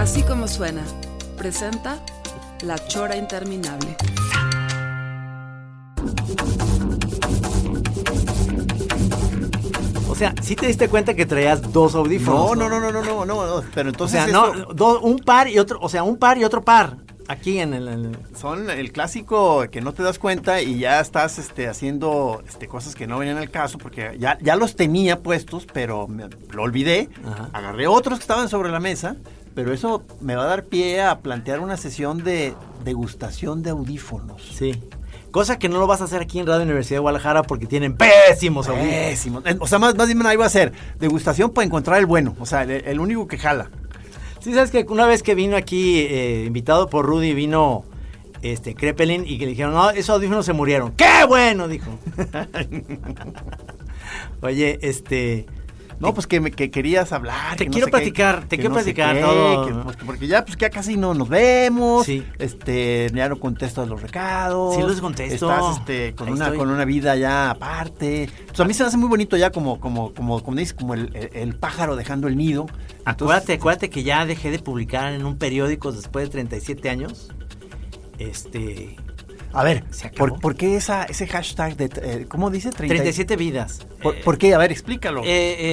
Así como suena, presenta La Chora Interminable. O sea, ¿sí te diste cuenta que traías dos audífonos? No, no, no, no, no, no, no, no, pero O entonces esto no, do- un par y otro, o sea, un par y otro par. Aquí en el, en el- son el clásico que no te das cuenta y ya estás este, haciendo este, cosas que no venían al caso porque ya, ya los tenía puestos, pero me- lo olvidé. Ajá. Agarré otros que estaban sobre la mesa, pero eso me va a dar pie a plantear una sesión de degustación de audífonos. Sí. Cosa que no lo vas a hacer aquí en Radio Universidad de Guadalajara porque tienen pésimos audífonos. Pésimo. Eh, O sea, más, más bien ahí va a ser degustación para encontrar el bueno, o sea, el, el único que jala. Sí, sabes que una vez que vino aquí, eh, invitado por Rudy, vino este Krepelin y que le dijeron, no, esos audífonos se murieron. ¡Qué bueno! Dijo. Oye, este. No, pues que, me- que querías hablar. Te que no quiero qué, platicar, te que quiero no platicar qué, todo. que, pues, que porque ya, pues ya casi no nos vemos. Sí. Este, ya no contestas los recados. Sí los contesto. Estás este, con, Ahí una, estoy. con una vida ya aparte. Pues a mí se me hace muy bonito ya como, como, como, como dices, como el, el- el pájaro dejando el nido. Entonces, Acuérdate, acuérdate que ya dejé de publicar en un periódico después de 37 años. Este. A ver, ¿Se acabó? ¿por, por qué esa, ese hashtag de, eh, ¿cómo dice? 30 37 vidas. ¿Por, Eh, por qué? A ver, explícalo. Eh,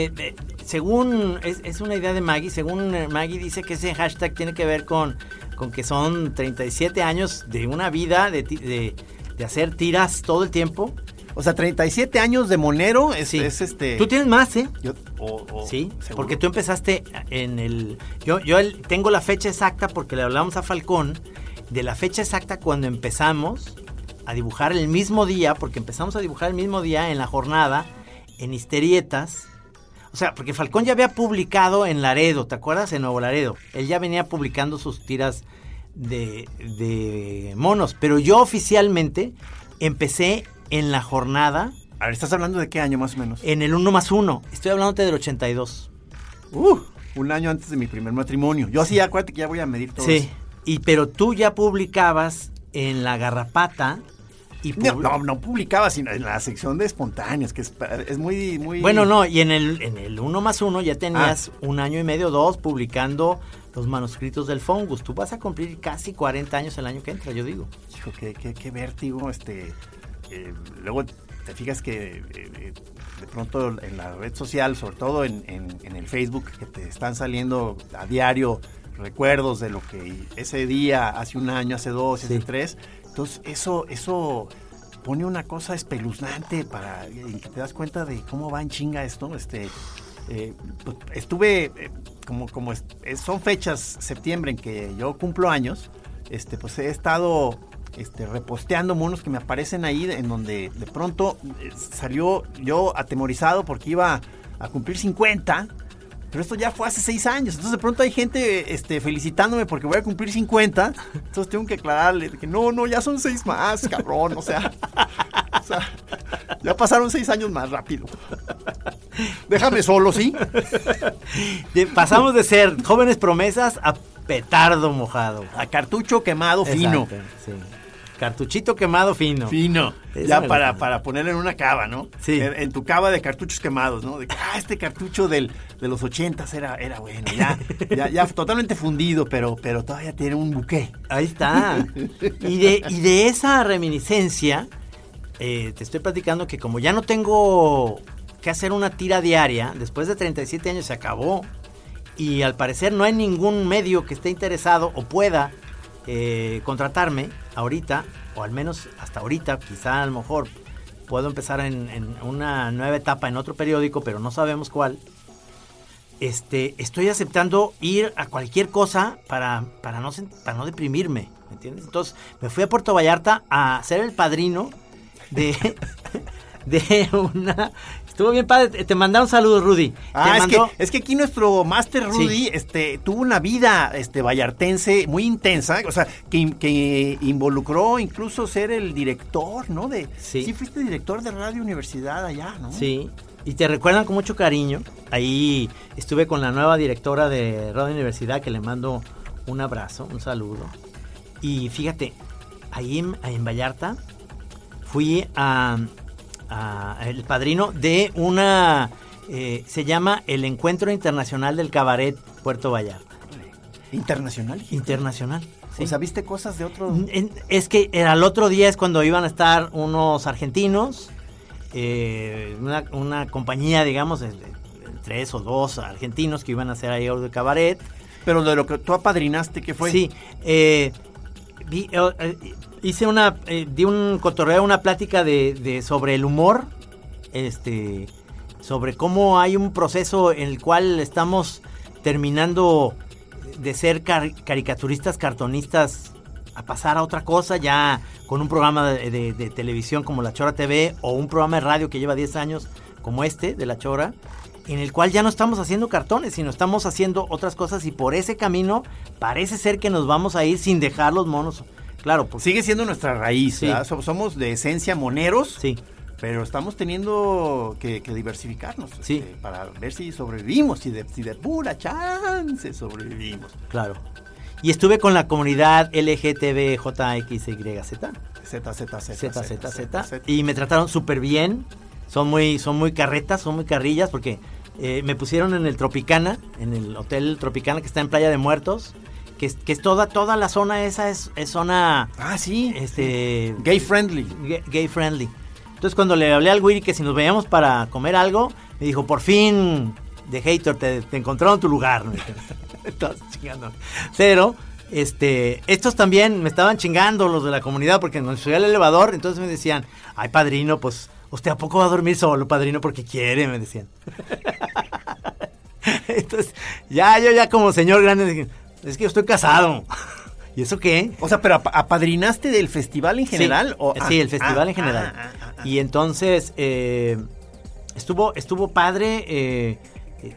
eh, eh, según, es, es una idea de Maggie, según Maggie dice que ese hashtag tiene que ver con, con que son 37 años de una vida de, ti- de, de hacer tiras todo el tiempo. o sea, 37 años de monero es, Sí. es este... Tú tienes más, ¿eh? yo- o- o- Sí, ¿seguro? porque tú empezaste en el... Yo, yo el- tengo la fecha exacta porque le hablamos a Falcón de la fecha exacta cuando empezamos a dibujar el mismo día, porque empezamos a dibujar el mismo día en la jornada, en Histerietas. O sea, porque Falcón ya había publicado en Laredo, ¿te acuerdas? En Nuevo Laredo. Él ya venía publicando sus tiras de, de monos, pero yo oficialmente empecé en la jornada A ver, ¿estás hablando de qué año más o menos? en el 1 más 1. Estoy hablándote del 82. Uh, un año antes de mi primer matrimonio. Yo así, acuérdate que ya voy a medir todo Sí, eso. Y pero tú ya publicabas en La Garrapata y No, no, no publicaba, sino en la sección de espontáneas, que es, es muy, muy... Bueno, no, y en el, en el 1 más 1 ya Ah. tenías un año y medio, dos, publicando los manuscritos del Fongus. Tú vas a cumplir casi 40 años el año que entra, yo digo. Hijo, qué, qué, qué vértigo, este... eh, luego te fijas que eh, eh, de pronto en la red social, sobre todo en, en- en el Facebook, que te están saliendo a diario recuerdos de lo que ese día, hace un año, hace dos, hace tres. Entonces, eso, eso pone una cosa espeluznante para en que te das cuenta de cómo va en chinga esto. Este, eh, pues, estuve, eh, como, como es- son fechas, septiembre, en que yo cumplo años, este, pues he estado este, reposteando monos que me aparecen ahí, en donde de pronto eh, salió yo atemorizado porque iba a cumplir 50. Pero esto ya fue hace seis años. Entonces de pronto hay gente este, felicitándome porque voy a cumplir 50. Entonces tengo que aclararle que no, no, ya son seis más, cabrón. O sea, o sea, ya pasaron seis años más rápido. Déjame solo, ¿sí? De- pasamos de ser jóvenes promesas a petardo mojado. A cartucho quemado fino. Sí. Cartuchito quemado fino. Fino. Eso ya para, gusta. para ponerle en una cava, ¿no? Sí. En, en tu cava de cartuchos quemados, ¿no? De que, ah, este cartucho del, de los ochentas era, era bueno. Ya, ya, ya totalmente fundido, pero, pero todavía tiene un buque. Ahí está. Y de, y de esa reminiscencia, eh, te estoy platicando que como ya no tengo que hacer una tira diaria, después de 37 años se acabó. Y al parecer no hay ningún medio que esté interesado o pueda eh, contratarme ahorita, o al menos hasta ahorita, quizá a lo mejor puedo empezar en, una nueva etapa en otro periódico, pero no sabemos cuál. Este, estoy aceptando ir a cualquier cosa para, para, no, para no deprimirme, ¿me entiendes? Entonces me fui a Puerto Vallarta a ser el padrino de, de una Estuvo bien padre. Te, mandaron saludos, Rudy. Ah, es, mandó- que, es que aquí nuestro Master Rudy Sí. este, tuvo una vida este, vallartense muy intensa, o sea, que, que involucró incluso ser el director, ¿no? De, Sí. fuiste director de Radio Universidad allá, ¿no? Sí, y te recuerdan con mucho cariño. Ahí estuve con la nueva directora de Radio Universidad que le mando un abrazo, un saludo. Y fíjate, ahí en, en Vallarta fui a, a- el padrino de una, eh, se llama el Encuentro Internacional del Cabaret Puerto Vallarta. Internacional. Internacional. sí. O sea, ¿viste cosas de otro...? Es que era el otro día es cuando iban a estar unos argentinos, eh, una, una compañía, digamos, de- de tres o dos argentinos que iban a hacer ahí de cabaret. Pero de lo que tú apadrinaste, ¿qué fue? Sí, eh, vi- eh, eh, hice una, eh, di un cotorreo, una plática de, de- sobre el humor, este, sobre cómo hay un proceso en el cual estamos terminando de ser car- caricaturistas, cartonistas, a pasar a otra cosa, ya con un programa de, de- de televisión como La Chora TV o un programa de radio que lleva 10 años como este de La Chora, en el cual ya no estamos haciendo cartones, sino estamos haciendo otras cosas y por ese camino parece ser que nos vamos a ir sin dejar los monos. Claro, pues Sigue siendo nuestra raíz, Somos de esencia moneros, sí, pero estamos teniendo que, que diversificarnos Sí. este, para ver si sobrevivimos, si de, si de pura chance sobrevivimos. claro. Y estuve con la comunidad LGTBJXYZ. Z, Z, Z, Z, Z, Z. Y me trataron súper bien. Son muy, son muy carretas, son muy carrillas, porque eh, me pusieron en el Tropicana, en el hotel Tropicana que está en Playa de Muertos, que es, que es toda, toda la zona esa es, es zona Ah, sí. este, Gay friendly. gay, gay friendly. Entonces cuando le hablé al Wiri que si nos veíamos para comer algo, me dijo, por fin, de hater, te, te encontraron tu lugar. Entonces, chingando. Pero, este, estos también me estaban chingando los de la comunidad porque nos subí al elevador, entonces me decían, ay padrino, pues, ¿usted a poco va a dormir solo, padrino? Porque quiere, me decían. entonces, ya, yo ya como señor grande, dije, es que yo estoy casado. ¿Y eso qué? O sea, pero ap- apadrinaste del festival en general? Sí, o, eh, ah, sí, el festival ah, en general. ah, ah, ah, Y entonces eh, estuvo, estuvo padre eh,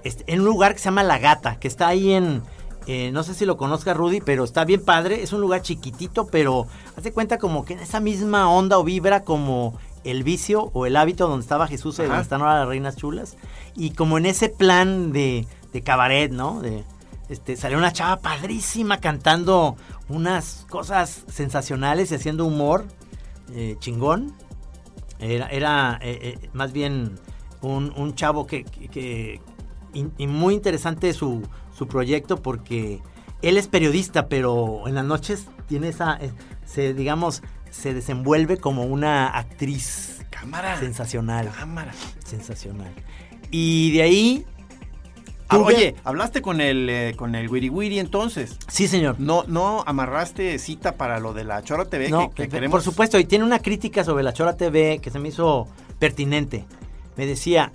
este, en un lugar que se llama La Gata, que está ahí en, eh, no sé si lo conozca Rudy, pero está bien padre. Es un lugar chiquitito, pero hace cuenta como que en esa misma onda o vibra como el vicio o el hábito donde estaba Jesús y Ajá. donde están ahora las reinas chulas. Y como en ese plan de, de cabaret, ¿no? De, este, salió una chava padrísima cantando unas cosas sensacionales y haciendo humor eh, chingón. Era, era eh, eh, más bien un, un chavo que, que- que- y, y muy interesante su, su proyecto porque él es periodista, pero en las noches tiene esa, se digamos, se desenvuelve como una actriz Cámara. sensacional, Cámara. sensacional. Y de ahí, Ah, oye, hablaste con el eh, con el Wiri Wiri entonces. sí señor. No, no amarraste cita para lo de la Chora TV No, que, queremos. por supuesto, y tiene una crítica sobre la Chora TV que se me hizo pertinente. Me decía,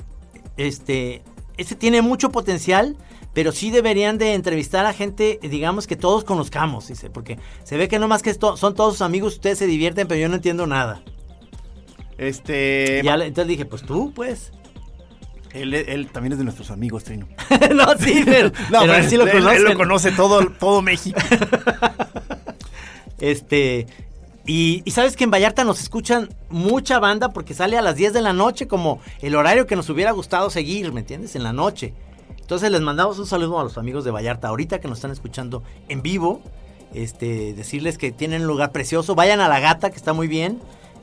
este, este tiene mucho potencial, pero sí deberían de entrevistar a gente, digamos, que todos conozcamos, dice, porque se ve que no más que esto, son todos sus amigos, ustedes se divierten, pero yo no entiendo nada. Este. Ya entonces dije, pues tú, pues. Él, él también es de nuestros amigos, Trino. no, sí, pero, pero él sí lo conoce. él lo conoce todo, todo México. Este. Y, y sabes que en Vallarta nos escuchan mucha banda porque sale a las 10 de la noche, como el horario que nos hubiera gustado seguir, ¿me entiendes? En la noche. Entonces les mandamos un saludo a los amigos de Vallarta, ahorita que nos están escuchando en vivo. Este, decirles que tienen un lugar precioso. Vayan a La Gata, que está muy bien.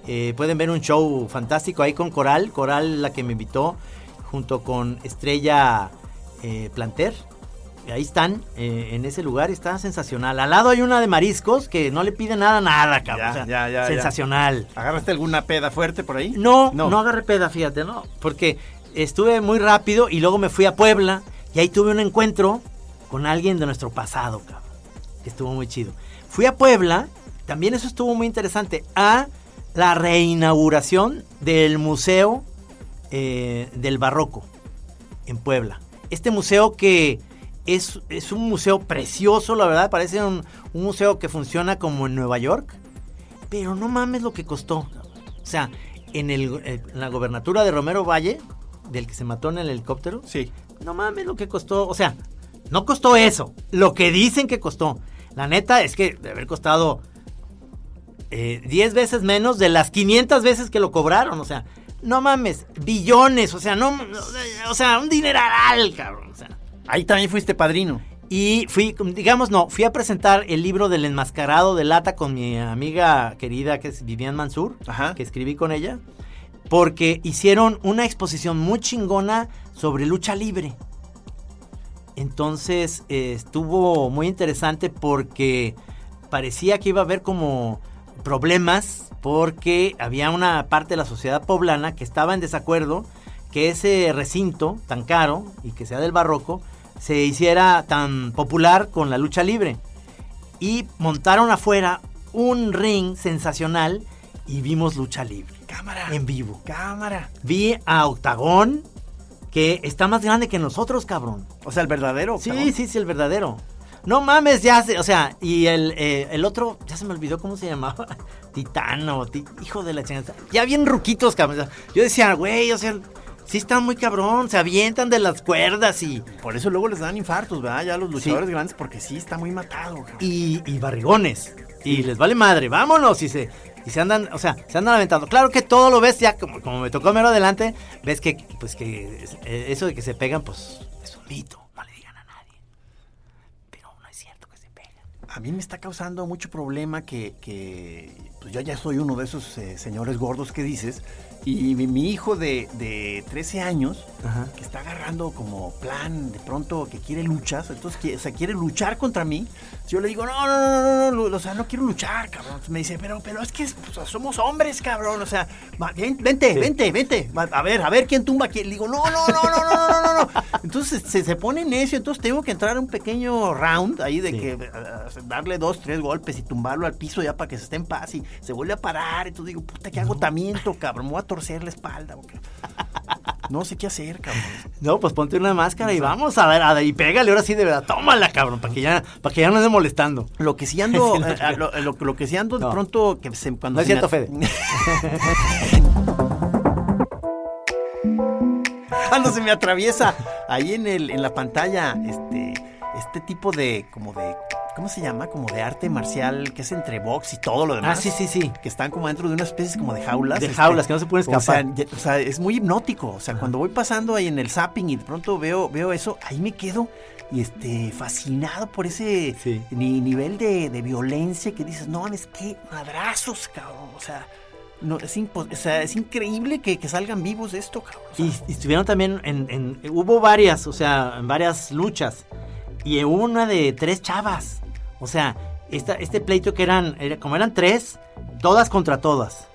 Eh, pueden ver un show fantástico ahí con Coral. Coral, la que me invitó, junto con Estrella eh, Planter. Ahí están, eh, en ese lugar, está sensacional. Al lado hay una de mariscos que no le pide nada, nada, cabrón. Ya, O sea, ya, ya, ya. sensacional. ¿Agarraste alguna peda fuerte por ahí? No, no, agarré peda, fíjate, no. Porque estuve muy rápido y luego me fui a Puebla y ahí tuve un encuentro con alguien de nuestro pasado, cabrón. Que estuvo muy chido. Fui a Puebla, también eso estuvo muy interesante, a la reinauguración del Museo eh, del Barroco en Puebla. Este museo que es, es un museo precioso, la verdad, parece un, un museo que funciona como en Nueva York. Pero no mames lo que costó. O sea, en, el, en la gobernatura de Romero Valle, del que se mató en el helicóptero. Sí. No mames lo que costó. O sea, no costó eso. Lo que dicen que costó. La neta es que debe haber costado eh, 10 veces menos de las 500 veces que lo cobraron. O sea, no mames, billones. O sea, no. O sea, un dineral, cabrón. O sea. Ahí también fuiste padrino. Y fui, digamos, no, fui a presentar el libro del enmascarado de lata con mi amiga querida que es Vivian Mansur, Ajá. que escribí con ella, porque hicieron una exposición muy chingona sobre lucha libre. Entonces eh, estuvo muy interesante porque parecía que iba a haber como problemas porque había una parte de la sociedad poblana que estaba en desacuerdo que ese recinto tan caro y que sea del barroco se hiciera tan popular con la lucha libre. Y montaron afuera un ring sensacional y vimos lucha libre. Cámara. En vivo. Cámara. Vi a Octagón, que está más grande que nosotros, cabrón. O sea, el verdadero. Sí, cabrón. sí, sí, el verdadero. No mames, ya se, o sea, y el, eh, el otro, ya se me olvidó cómo se llamaba. Titano, ti- hijo de la chingada. Ya bien ruquitos, cabrón. Yo decía, güey, o sea, sí están muy cabrón, se avientan de las cuerdas y, Por eso luego les dan infartos, ¿verdad? Ya los luchadores grandes, porque sí está muy matado. cabrón. y, y barrigones. Y les vale madre, vámonos. Y se, y se andan, o sea, se andan aventando. Claro que todo lo ves ya, como, como me tocó mero adelante, ves que, pues que eh, eso de que se pegan, pues es un mito. No le digan a nadie. Pero no es cierto que se pegan. A mí me está causando mucho problema que, pues yo ya soy uno de esos eh, señores gordos que dices. Y mi, mi hijo de, de 13 años, Ajá. que está agarrando como plan de pronto que quiere luchas, entonces que, o sea, quiere luchar contra mí. Yo le digo, no, no, no, no, no, o sea, no quiero luchar, cabrón. Entonces me dice, pero, pero es que somos hombres, cabrón, o sea, va, ven- vente, Sí. vente, vente, va, a ver, a ver quién tumba a quién. Le digo, no, no, no, no, no, no, no, no. Entonces se, se pone necio, entonces tengo que entrar a un pequeño round ahí de Sí. que eh, darle dos, tres golpes y tumbarlo al piso ya para que se esté en paz y se vuelve a parar. Entonces digo, puta, qué agotamiento, cabrón, me voy a torcer la espalda. porque No sé qué hacer, cabrón. No, pues ponte una máscara y vamos a ver, a ver, y pégale ahora sí de verdad. Tómala, cabrón, para que ya, para que ya no esté molestando. Lo que sí ando, eh, eh, lo, lo- lo que sí ando de pronto, que se, cuando No es cierto, Fede. cuando se me atraviesa ahí en el, en la pantalla, este, este tipo de, como de, ¿cómo se llama? Como de arte marcial, que es entre box y todo lo demás. Ah, sí, sí, sí. Que están como dentro de una especie como de jaulas. De jaulas, que no se pueden O sea, escapar. o sea, es muy hipnótico. O sea, cuando voy pasando ahí en el zapping y de pronto veo, veo eso, ahí me quedo y este, fascinado por ese Sí. ni- nivel de, de violencia que dices, no, es que madrazos, cabrón. O sea, no, es, o sea, es increíble que, que salgan vivos de esto, cabrón. O sea, Y, y estuvieron también en, en- Hubo varias, o sea, en varias luchas. Y hubo una de tres chavas. O sea, esta, este pleito que eran, era, como eran tres, todas contra todas.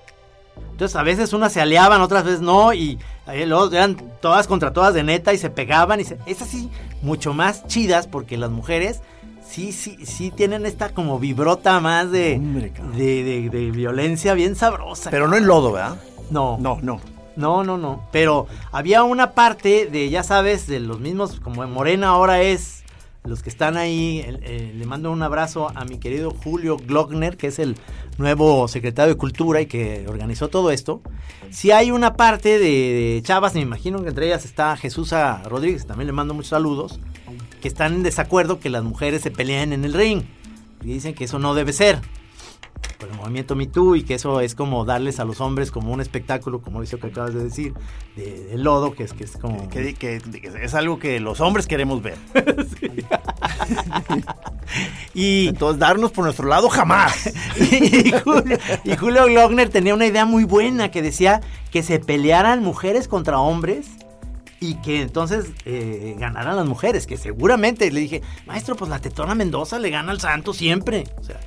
Entonces a veces unas se aliaban, otras veces no, y eh, luego eran todas contra todas de neta y se pegaban. y se, Es así, mucho más chidas porque las mujeres sí, sí, sí tienen esta como vibrota más de, Hombre, de, de- de violencia bien sabrosa. pero no en lodo, ¿verdad? no, No, no. no, no, no. Pero había una parte de, ya sabes, de los mismos, como en Morena ahora es, los que están ahí, el- eh, le mando un abrazo a mi querido Julio Glockner, que es el nuevo secretario de Cultura y que organizó todo esto. Si hay una parte de, de chavas, me imagino que entre ellas está Jesús Rodríguez, también le mando muchos saludos, que están en desacuerdo que las mujeres se peleen en el ring. Y dicen que eso no debe ser por el movimiento Me Too y que eso es como darles a los hombres como un espectáculo, como eso que acabas de decir, de, de lodo, que es que es como... Que, que- que es algo que los hombres queremos ver. Y, Entonces, darnos por nuestro lado jamás. y, Julio, y Julio Glockner tenía una idea muy buena que decía que se pelearan mujeres contra hombres y que entonces eh, ganaran las mujeres, que seguramente le dije, maestro, pues la Tetona Mendoza le gana al santo siempre. O sea,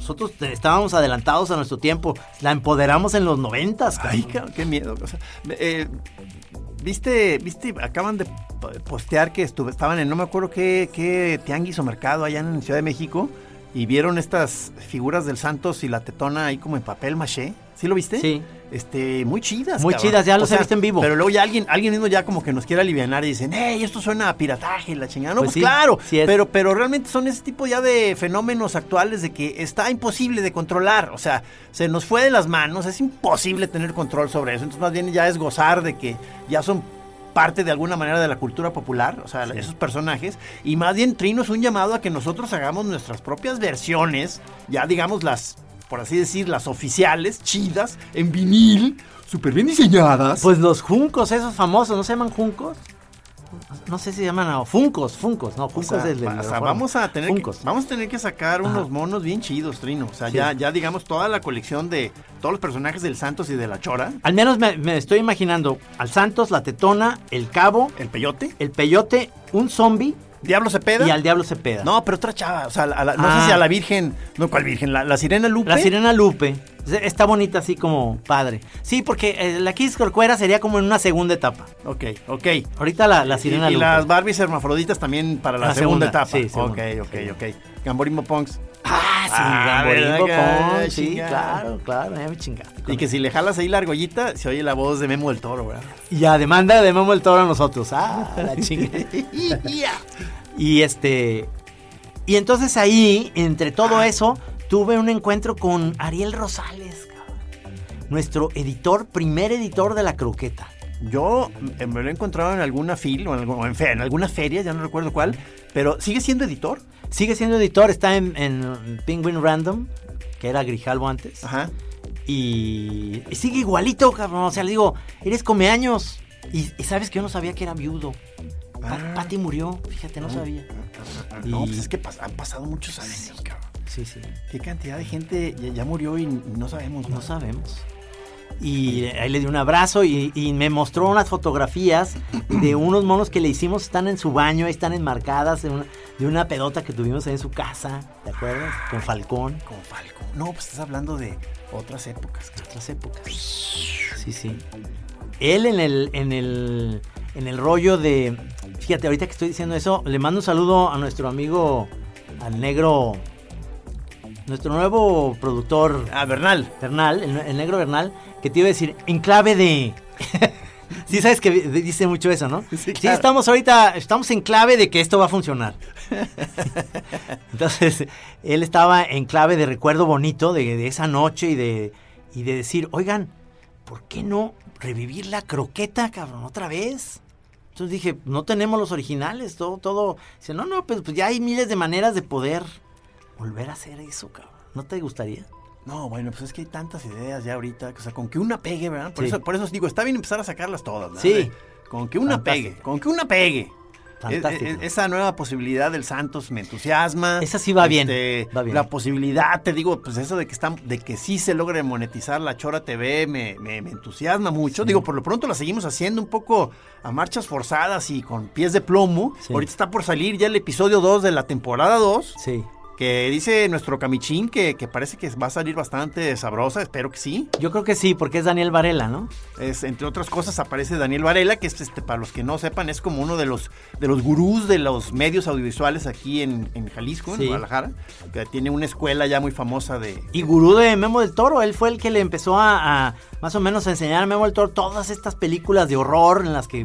nosotros te- estábamos adelantados a nuestro tiempo, la empoderamos en los noventas. Ay, cabrón. qué miedo. o sea, eh, Viste, viste, acaban de postear que estuve, estaban en no me acuerdo qué, qué tianguis o mercado allá en Ciudad de México y vieron estas figuras del Santos y la tetona ahí como en papel maché. ¿Sí lo viste? Sí. Este, muy chidas. Muy cabrón. chidas, ya los he visto en vivo. Pero luego ya alguien, alguien mismo ya como que nos quiere aliviar y dicen, hey, esto suena a pirataje, la chingada. No, Pues pues, sí, claro. sí pero, pero realmente son ese tipo ya de fenómenos actuales de que está imposible de controlar. O sea, se nos fue de las manos, es imposible tener control sobre eso. Entonces, más bien ya es gozar de que ya son parte de alguna manera de la cultura popular, o sea, esos personajes, y más bien Trino es un llamado a que nosotros hagamos nuestras propias versiones, ya digamos las, por así decir, las oficiales, chidas, en vinil, súper bien diseñadas. Pues los juncos, esos famosos, ¿no se llaman juncos? No sé si se llaman no, funcos, funcos, no, O funcos sea, es el o sea, vamos a tener que, vamos a tener que sacar Ajá. unos monos bien chidos, Trino. O sea, Sí. ya, ya digamos toda la colección de todos los personajes del Santos y de la Chora, Al menos me, me estoy imaginando al Santos, la Tetona, el Cabo, el Peyote, el Peyote, un zombie Diablo Cepeda. y al Diablo Cepeda. No, pero otra chava, o sea, a la- no Ah. sé si a la Virgen, no, ¿cuál Virgen? La, la Sirena Lupe. La Sirena Lupe. Está bonita así como padre. Sí, porque eh, la Kiss Corcuera sería como en una segunda etapa. Ok, ok. Ahorita la, la Sirena y, y Lupe. las Barbies hermafroditas también para la, La segunda, segunda, etapa. sí, segunda. ok, ok, ok. Gamborimbo Punks. Ah, sí, Ah, Gamborimbo ¿verdad que- Pon, Sí, claro, claro, ya me chingaste. con Y que si le jalas ahí la argollita, se oye la voz de Memo del Toro, ¿verdad? Y a demanda de Memo el Toro a nosotros. Ah, la chinga. y este. Y entonces ahí, entre todo eso, tuve un encuentro con Ariel Rosales, cabrón. Nuestro editor, primer editor de la croqueta. Yo eh, me lo he encontrado en alguna fil o en alguna feria, ya no recuerdo cuál, pero ¿sigue siendo editor? Sigue siendo editor, está en, en Penguin Random, que era Grijalvo antes. Ajá. Y, y sigue igualito, cabrón. O sea, le digo, eres comeaños. Y, y sabes que yo no sabía que era viudo. Ah. Patty murió, fíjate, no sabía. No, Y- pues es que pas- han pasado muchos años, cabrón. Sí, sí. Qué cantidad de gente ya, ya murió y no sabemos. No ¿no? sabemos. Y ahí le di un abrazo y, y me mostró unas fotografías de unos monos que le hicimos, están en su baño, ahí están enmarcadas una, de una pedota que tuvimos ahí en su casa, ¿te acuerdas? Con Falcón, Como Falco. No, pues estás hablando de otras épocas. otras épocas. Sí, sí. Él en el, en el, en el rollo de, fíjate, ahorita que estoy diciendo eso, le mando un saludo a nuestro amigo, al negro, nuestro nuevo productor Ah, Bernal. Bernal, el, el negro Bernal, que te iba a decir, en clave de... sí, sabes que dice mucho eso, ¿no? Sí, claro. estamos ahorita, estamos en clave de que esto va a funcionar. Entonces, él estaba en clave de recuerdo bonito de, de esa noche y de, y de decir, oigan, ¿por qué no revivir la croqueta, cabrón, otra vez? Entonces dije, no tenemos los originales, todo, todo. Dice, no, no, pues, pues ya hay miles de maneras de poder volver a hacer eso, cabrón. ¿No te gustaría? No, bueno, pues es que hay tantas ideas ya ahorita. O sea, con que una pegue, ¿verdad? Por, Sí. eso, por eso os digo, está bien empezar a sacarlas todas, ¿verdad? Sí. Con que una Fantástico. pegue, con que una pegue. Fantástico. Es- es- esa nueva posibilidad del Santos me entusiasma. Esa sí va bien, Este, va bien. La posibilidad, te digo, pues eso de que están, de que sí se logre monetizar la Chora TV me, me- me entusiasma mucho. Digo, por lo pronto la seguimos haciendo un poco a marchas forzadas y con pies de plomo. Sí. Ahorita está por salir ya el episodio 2 de la temporada 2. Sí. Que dice nuestro camichín que, que parece que va a salir bastante sabrosa, espero que sí. Yo creo que sí, porque es Daniel Varela, ¿no? Es, entre otras cosas aparece Daniel Varela, que es este, para los que no sepan, es como uno de los de los gurús de los medios audiovisuales aquí en, en Jalisco, Sí. en Guadalajara, que tiene una escuela ya muy famosa de. Y gurú de Memo del Toro, él fue el que le empezó a, a más o menos a enseñar a Memo del Toro todas estas películas de horror en las que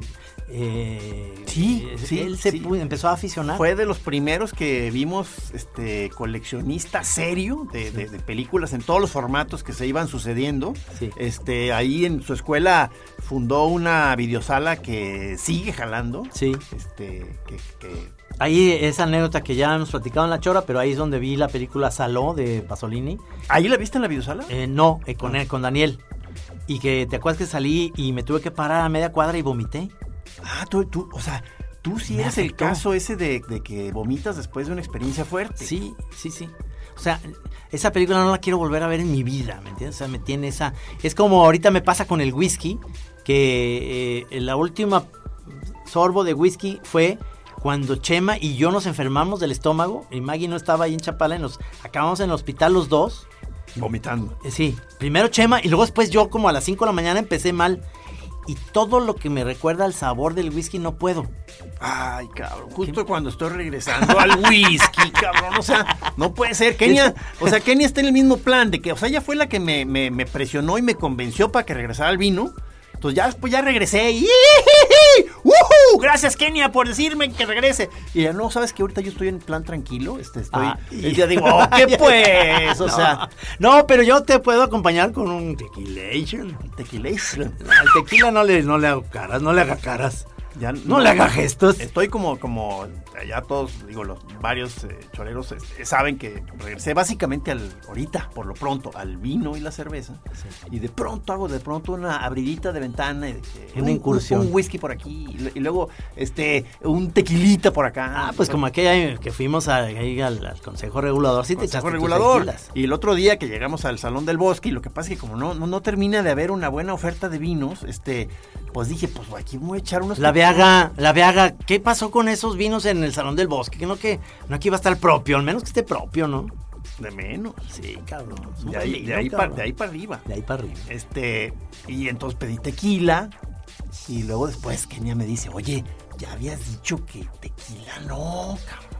eh, Sí, eh, sí, él se sí. empezó a aficionar. Fue de los primeros que vimos este coleccionista serio de, de- de películas en todos los formatos que se iban sucediendo. Sí. Este, ahí en su escuela fundó una videosala que sigue jalando. Sí. Este, que, que- Ahí esa anécdota que ya hemos platicado en La Chora, pero ahí es donde vi la película Saló de Pasolini. ¿Ahí la viste en la videosala? Eh, no, eh, con él, con Daniel. Y que te acuerdas que salí y me tuve que parar a media cuadra y vomité. Ah, tú, tú, o sea, tú sí eres el caso ese de, de que vomitas después de una experiencia fuerte. Sí, sí, sí. O sea, esa película no la quiero volver a ver en mi vida, ¿me entiendes? O sea, me tiene esa... Es como ahorita me pasa con el whisky, que eh, la última sorbo de whisky fue cuando Chema y yo nos enfermamos del estómago, y Maggie no estaba ahí en Chapala, y nos acabamos en el hospital los dos. Vomitando. Eh, Sí, primero Chema y luego después yo como a las 5 de la mañana empecé mal. Y todo lo que me recuerda al sabor del whisky no puedo. Ay, cabrón. Justo cuando estoy regresando al whisky, cabrón. O sea, no puede ser. Kenia, o sea, Kenia está en el mismo plan de que, o sea, ella fue la que me, me- me presionó y me convenció para que regresara al vino. Entonces ya después ya regresé y ¡Woohoo! Gracias Kenia por decirme que regrese. Y ya no, sabes que ahorita yo estoy en plan tranquilo, este estoy Ah, y ya digo, oh, ¿qué pues? O sea, No, no, pero yo te puedo acompañar con un tequilation. tequilation. Al tequila no le, no le hago caras, no le haga caras. Ya No le haga gestos. Estoy como, como, ya todos, digo, los varios eh, choreros este, saben que regresé básicamente al, ahorita, por lo pronto, al vino y la cerveza. Y de pronto hago de pronto una abridita de ventana que Una un- incursión. Un, whisky por aquí y, luego este un tequilita por acá. Ah, pues como aquella que fuimos a- ahí al, al Consejo Regulador, sí te Consejo tus regulador. Y el otro día que llegamos al Salón del Bosque, y lo que pasa es que como no, no, no termina de haber una buena oferta de vinos, este, pues dije, pues aquí voy a echar unos La La Viaga, ¿qué pasó con esos vinos en el Salón del Bosque? Que no que no aquí va a estar propio, al menos que esté propio, ¿no? de menos. Sí, cabrón. De ahí, vino, de, ahí cabrón. para, de ahí para arriba. De ahí para arriba. Este, y entonces pedí tequila. Y luego después Kenia me dice, oye, ya habías dicho que tequila no, cabrón.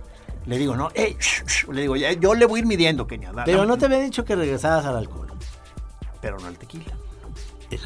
Le digo, no, shh. le digo, ya, yo le voy a ir midiendo, Kenia. Pero no te había dicho que regresaras al alcohol. Pero no el tequila. El.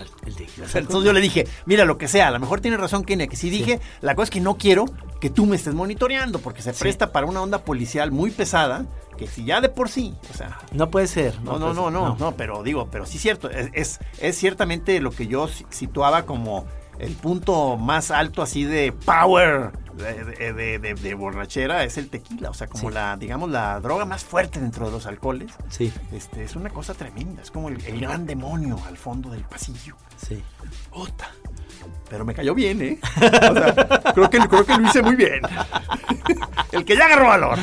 Entonces yo le dije, mira, lo que sea, a lo mejor tiene razón Kenia, que sí dije, la cosa es que no quiero que tú me estés monitoreando, porque se presta para una onda policial muy pesada, que si ya de por sí, o sea, No puede ser. no, no, no, ser, no, no, pero digo, pero sí es cierto, es, es, es ciertamente lo que yo si- situaba como el punto más alto así de power de, de- de- de- de borrachera es el tequila, o sea, como Sí. la, digamos, la droga más fuerte dentro de los alcoholes. Sí, Este, es una cosa tremenda, es como el, el gran demonio al fondo del pasillo. sí. Puta. Pero me cayó bien, ¿eh? O sea, creo que, creo que lo hice muy bien. El que ya agarró valor.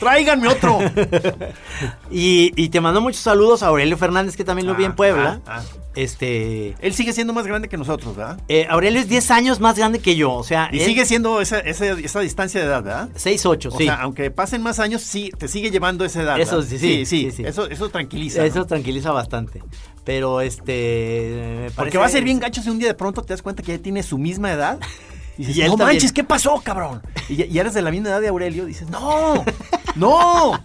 Tráiganme otro. Y, y te mando muchos saludos a Aurelio Fernández, que también lo vi en Ah, Puebla. ah, ah. Este. Él sigue siendo más grande que nosotros, ¿verdad? eh, Aurelio es 10 años más grande que yo. O sea, Y él- sigue siendo esa, esa, esa distancia de edad, ¿verdad? 6'8, O sí. sea, aunque pasen más años, sí, te sigue llevando esa edad. Eso sí, sí, sí, sí, sí. Eso, eso tranquiliza. Eso ¿no? tranquiliza bastante. Pero este. Porque va a ser bien gacho si un día de pronto te das cuenta que ya tiene su misma edad. Y dices, Y no también. manches, ¿qué pasó, cabrón? Y, y eres de la misma edad de Aurelio. Dices, no, no.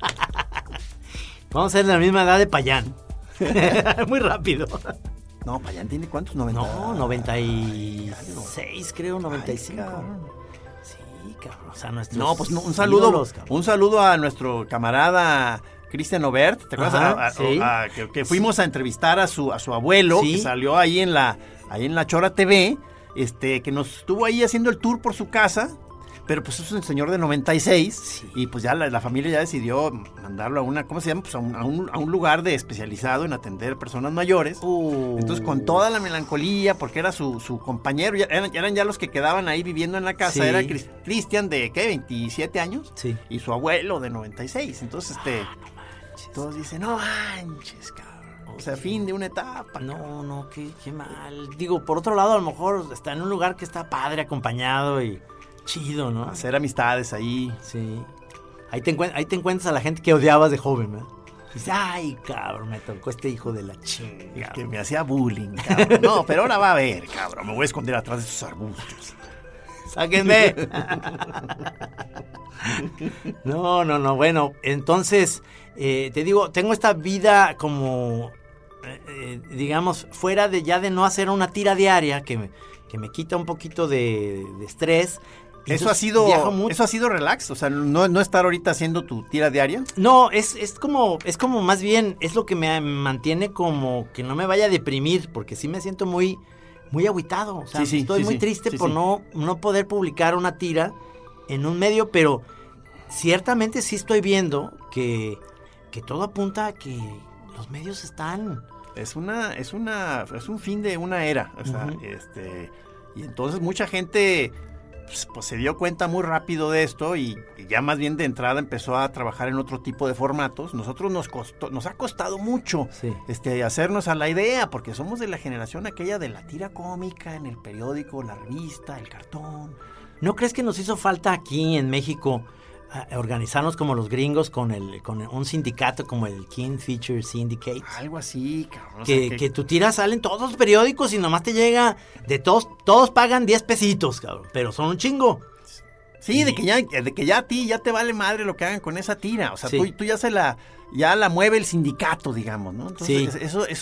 Vamos a ser de la misma edad de Payán. Muy rápido. No, Payán tiene cuántos, 90. No, 96, creo, 95. Ay, cabrón. sí, cabrón. O sea, nuestros. No, pues no, un saludo, ídolos, un saludo a nuestro camarada Cristian Obert, ¿te acuerdas? Ajá, A- a- sí. a- que, que fuimos a entrevistar a su, a su abuelo, Sí. que salió ahí en la, ahí en la Chora TV, este, que nos estuvo ahí haciendo el tour por su casa. Pero pues es un señor de 96 Sí. y pues ya la, la familia ya decidió mandarlo a una, ¿cómo se llama? Pues a un, a un- a un lugar de especializado en atender personas mayores. Uh. Entonces, con toda la melancolía, porque era su, su compañero, ya eran, eran ya los que quedaban ahí viviendo en la casa. Sí. Era Cris- Cristian de, ¿qué? 27 años. Sí. Y su abuelo de 96. Entonces, este. Todos dicen, no manches, cabrón. O sea, fin de una etapa. No, no, qué, qué mal. Digo, por otro lado, a lo mejor está en un lugar que está padre, acompañado y chido, ¿no? Hacer amistades ahí. Sí. Ahí te, ahí te encuentras a la gente que odiabas de joven, ¿verdad? Dices, ay, cabrón, me tocó este hijo de la chinga. que me hacía bullying, cabrón. No, pero ahora va a ver, cabrón. Me voy a esconder atrás de esos arbustos. ¡Sáquenme! no, no, no. Bueno, entonces, eh, te digo, tengo esta vida como, eh, eh, digamos, fuera de ya de no hacer una tira diaria que me, que me quita un poquito de, de estrés. Eso ha sido. mucho. Eso ha sido relax. O sea, no, no estar ahorita haciendo tu tira diaria. No, es, es como, es como más bien, es lo que me mantiene como que no me vaya a deprimir, porque sí me siento muy, muy agüitado. O sea, Sí, sí, estoy sí, muy triste por no, no poder publicar una tira en un medio, pero ciertamente sí estoy viendo que, que todo apunta a que los medios están. Es una, es una, es un fin de una era. O sea, este, y entonces mucha gente pues, pues, se dio cuenta muy rápido de esto y, y ya más bien de entrada empezó a trabajar en otro tipo de formatos. Nosotros nos costó, nos ha costado mucho Sí. este, hacernos a la idea, porque somos de la generación aquella de la tira cómica, en el periódico, la revista, el cartón. ¿No crees que nos hizo falta aquí en México organizarnos como los gringos con, el, con un sindicato como el King Feature Syndicate? Algo así, cabrón. o sea, que, que tu tira sale en todos los periódicos y nomás te llega de todos, todos pagan 10 pesitos, cabrón, pero son un chingo. Sí, de que ya, de que ya a ti ya te vale madre lo que hagan con esa tira. O sea, Sí. tú, tú ya se la, ya la mueve el sindicato, digamos, ¿no? Entonces, Sí. eso, eso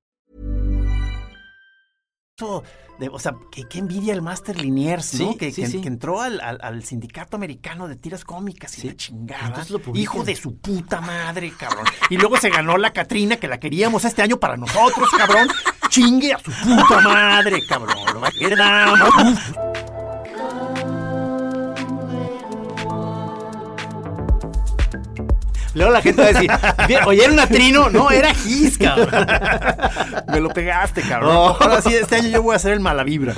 De- o sea, que, que envidia el Master Liniers, ¿no? Sí, que, sí, que- sí. que entró al, al- al sindicato americano de tiras cómicas y la chingada. Lo. Hijo de su puta madre, cabrón. Y luego se ganó la Catrina, que la queríamos este año para nosotros, cabrón. Chingue a su puta madre, cabrón. Lo queramos. Luego la gente va a decir, "Bien, oye, era una trino, no, era Gis, cabrón. Me lo pegaste, cabrón. No. Ahora sí, este año yo voy a hacer el malavibra.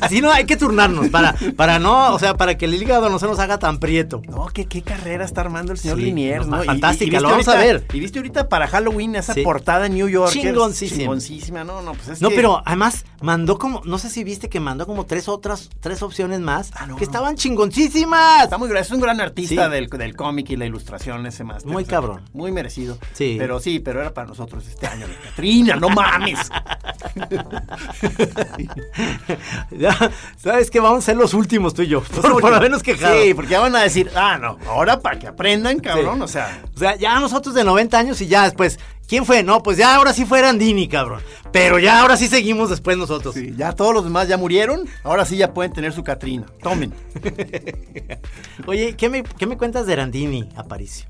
Así no, hay que turnarnos para, para no, o sea, para que el hígado no se nos haga tan prieto. No, ¿qué, qué carrera está armando el señor Sí, Liniers, no, fantástica, y lo vamos a ver. Y viste ahorita para Halloween esa Sí. portada en New York. Chingoncísima. Chingoncísima, no, no, pues es No, que- pero además mandó como, no sé si viste que mandó como tres otras, tres opciones más Ah, no, que no. estaban chingoncísimas. Está muy gra- es un gran artista Sí. del, del cómic y la ilustración ese más. Muy cabrón. Muy merecido. Sí. Pero sí, pero era para nosotros este año de Catrina, no mames. Ya, ¿Sabes qué? Vamos a ser los últimos tú y yo. Por, por habernos quejado. Sí, porque ya van a decir, ah, no, ahora para que aprendan, cabrón, Sí. o sea. O sea, ya nosotros de 90 años y ya después. ¿Quién fue? No, pues ya ahora sí fue Andini, cabrón. Pero ya ahora sí seguimos después nosotros. sí, ya todos los demás ya murieron, ahora sí ya pueden tener su Catrina. Tomen. Oye, ¿qué me, qué me cuentas de Randini, Aparicio?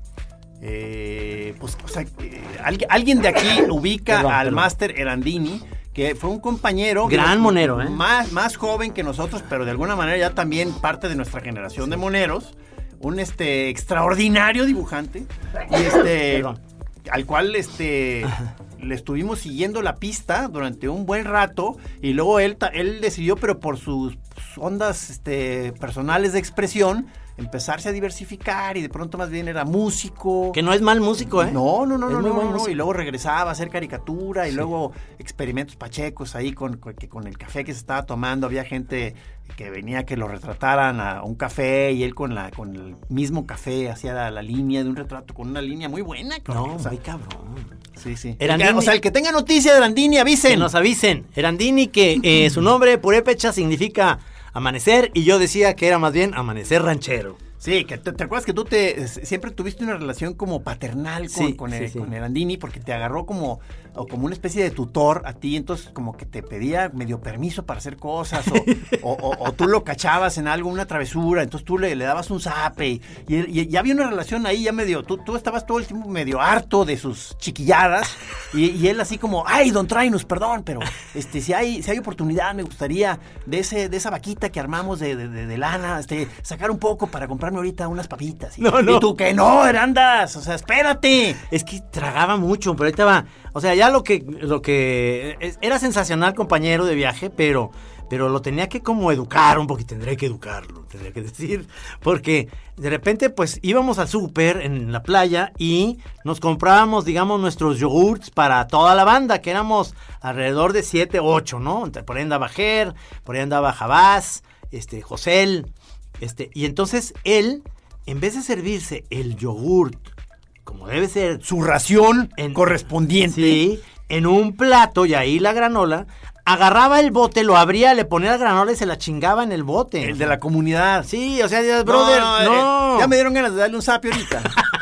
Eh, pues, o sea, eh, alguien, alguien de aquí ubica Perdón, al perdón. Máster Erandini, que fue un compañero. Gran monero, ¿eh? Más, más joven que nosotros, pero de alguna manera ya también parte de nuestra generación de moneros. Un este extraordinario dibujante. Y este. Perdón. Al cual este. Le estuvimos siguiendo la pista durante un buen rato y luego él, él decidió, pero por sus ondas este, personales de expresión, empezarse a diversificar y de pronto más bien era músico. Que no es mal músico, ¿eh? No, no, no, Es no, no, no. Y luego regresaba a hacer caricatura y luego experimentos pachecos ahí con, con, con el café que se estaba tomando. Había gente que venía que lo retrataran a un café y él con la con el mismo café hacía la, la línea de un retrato con una línea muy buena. No. O sea, muy cabrón. sí, sí. Erandini- o sea, el que tenga noticia de Landini, avisen. Que nos avisen. Erandini, que eh, su nombre purépecha significa amanecer, y yo decía que era más bien amanecer ranchero. Sí, que te, te acuerdas que tú te siempre tuviste una relación como paternal con, Sí, con, el- sí. con Erandini porque te agarró como, o como una especie de tutor a ti, entonces como que te pedía medio permiso para hacer cosas, o, o- o- o tú lo cachabas en algo, una travesura, entonces tú le, le dabas un zape, y, y- había una relación ahí ya medio, tú, tú estabas todo el tiempo medio harto de sus chiquilladas, y, y él así como, ay, don Trainus, perdón, pero este, si hay, si hay oportunidad, me gustaría de ese, de esa vaquita que armamos de, de- de- de lana, este, sacar un poco para comprarme ahorita unas papitas. Y, No, no. y tú que no, Herandas, o sea, espérate. Es que tragaba mucho, pero ahorita va. O sea, ya lo que, lo que era sensacional compañero de viaje, pero, pero lo tenía que como educar un poquito. Tendría que educarlo, tendría que decir. Porque de repente, pues íbamos al súper en la playa y nos comprábamos, digamos, nuestros yogurts para toda la banda, que éramos alrededor de 7, 8, ¿no? Por ahí andaba Ger, por ahí andaba Jabás, este, Josel. Este, y entonces él, en vez de servirse el yogurt, como debe ser, Su ración En- correspondiente. Sí, en un plato y ahí la granola. Agarraba el bote, lo abría, le ponía la granola y se la chingaba en el bote. El de la comunidad. Sí, o sea, brother, no. eh, ya me dieron ganas de darle un sapio ahorita.